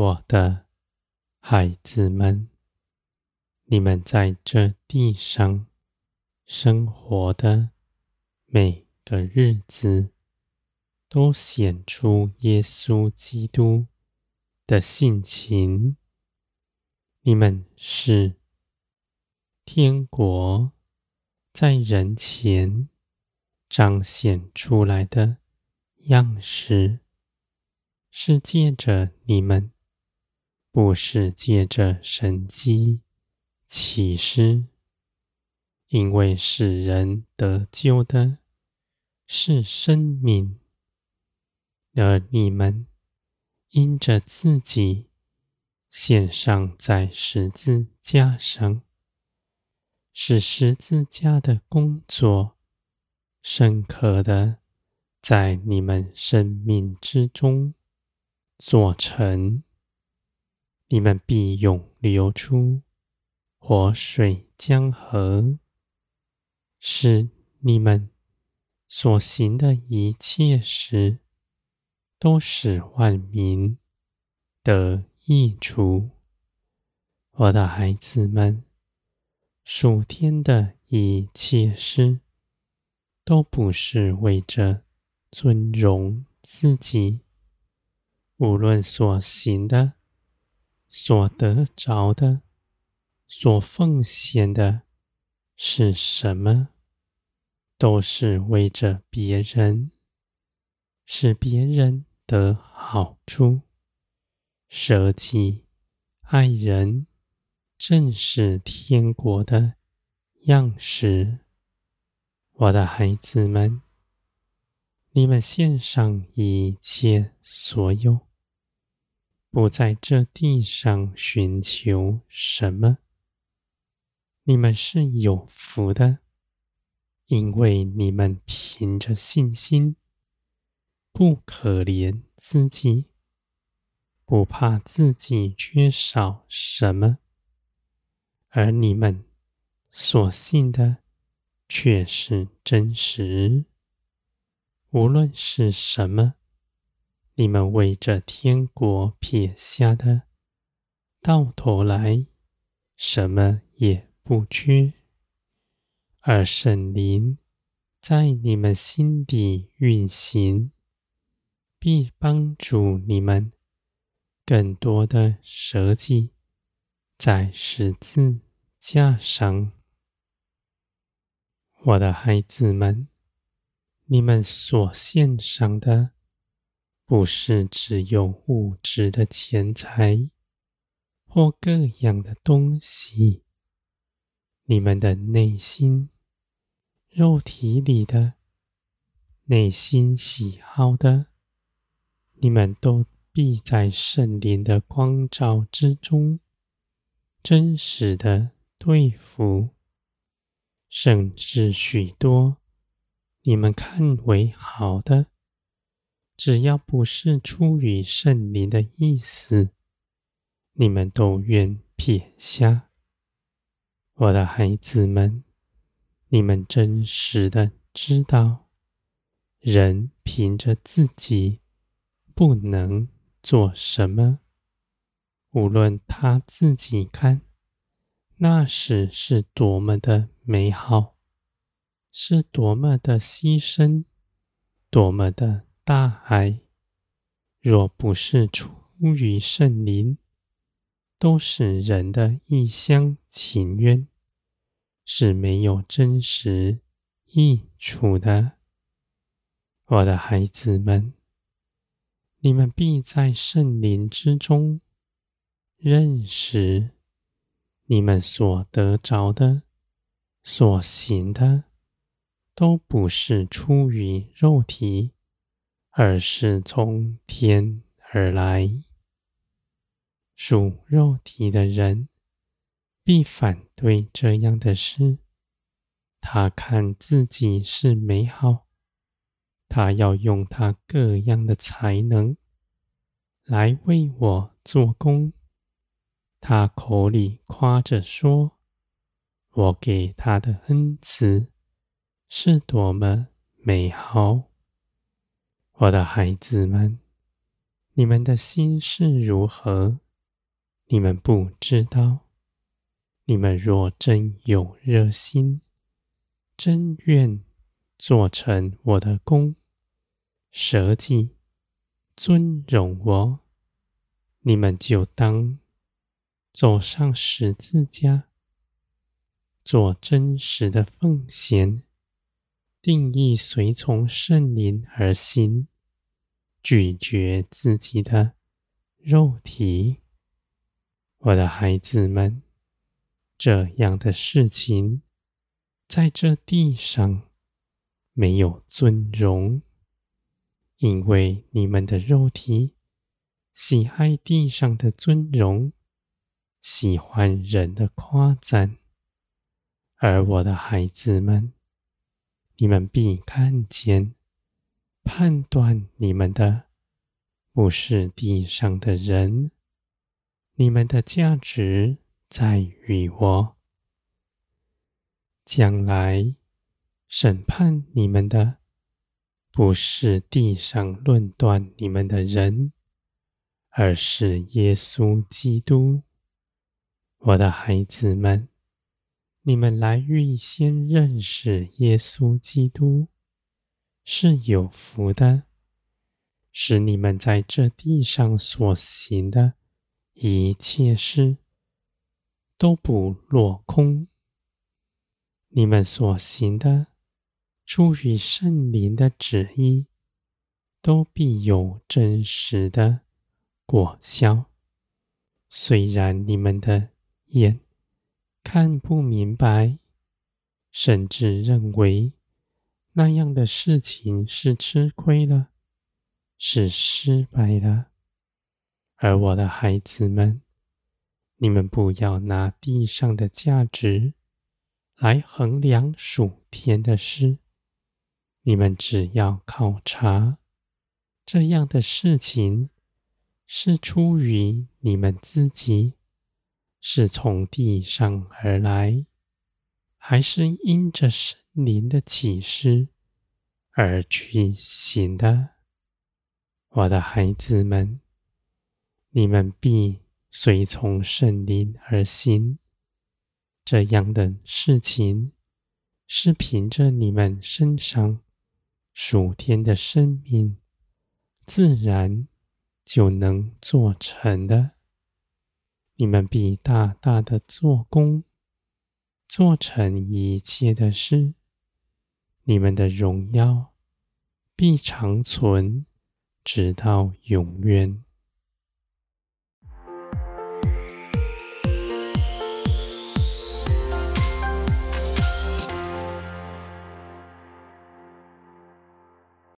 我的孩子们，你们在这地上生活的每个日子，都显出耶稣基督的性情。你们是天国在人前彰显出来的样式，是借着你们，不是借着神迹奇事，因为使人得救的是生命，而你们因着自己献上在十字架上，使十字架的工作深刻的在你们生命之中做成，你们必涌流出活水江河，使你们所行的一切事，都使万民得益处。我的孩子们，属天的一切事，都不是为着尊荣自己，无论所行的。所得着的，所奉献的是什么？都是为着别人，使别人得好处。舍己爱人，正是天国的样式。我的孩子们，你们献上一切所有。不在这地上寻求什么，你们是有福的，因为你们凭着信心，不可怜自己，不怕自己缺少什么，而你们所信的却是真实，无论是什么。你们为这天国撇下的，到头来什么也不缺；而圣灵在你们心底运行，必帮助你们更多的舍己在十字架上。我的孩子们，你们所献上的。不是只有物质的钱财或各样的东西，你们的内心、肉体里的内心喜好的，你们都必在圣灵的光照之中，真实的对付，甚至许多你们看为好的。只要不是出于圣灵的意思，你们都愿撇下。我的孩子们，你们真实的知道，人凭着自己不能做什么，无论他自己看那时是多么的美好，是多么的牺牲，多么的。大爱，若不是出于圣灵，都是人的一厢情愿，是没有真实益处的。我的孩子们，你们必在圣灵之中认识你们所得着的、所行的，都不是出于肉体。而是从天而来，属肉体的人必反对这样的事。他看自己是美好，他要用他各样的才能来为我做工。他口里夸着说：“我给他的恩赐是多么美好。”我的孩子们，你们的心是如何，你们不知道。你们若真有热心，真愿做成我的工，舍己尊荣我，你们就当走上十字架，做真实的奉献，定义随从圣灵而行。拒绝自己的肉体，我的孩子们，这样的事情在这地上没有尊荣，因为你们的肉体喜爱地上的尊荣，喜欢人的夸赞，而我的孩子们，你们必看见。判断你们的不是地上的人，你们的价值在于我。将来审判你们的不是地上论断你们的人，而是耶稣基督。我的孩子们，你们来预先认识耶稣基督。是有福的，使你们在这地上所行的一切事都不落空。你们所行的，出于圣灵的旨意，都必有真实的果效。虽然你们的眼看不明白，甚至认为。那样的事情是吃亏了，是失败了。而我的孩子们，你们不要拿地上的价值来衡量属天的事。你们只要考察这样的事情是出于你们自己，是从地上而来，还是因着圣灵的启示而去行的，我的孩子们，你们必随从圣灵而行。这样的事情是凭着你们身上属天的生命，自然就能做成的。你们必大大的做工。做成一切的事，你们的荣耀必长存，直到永远。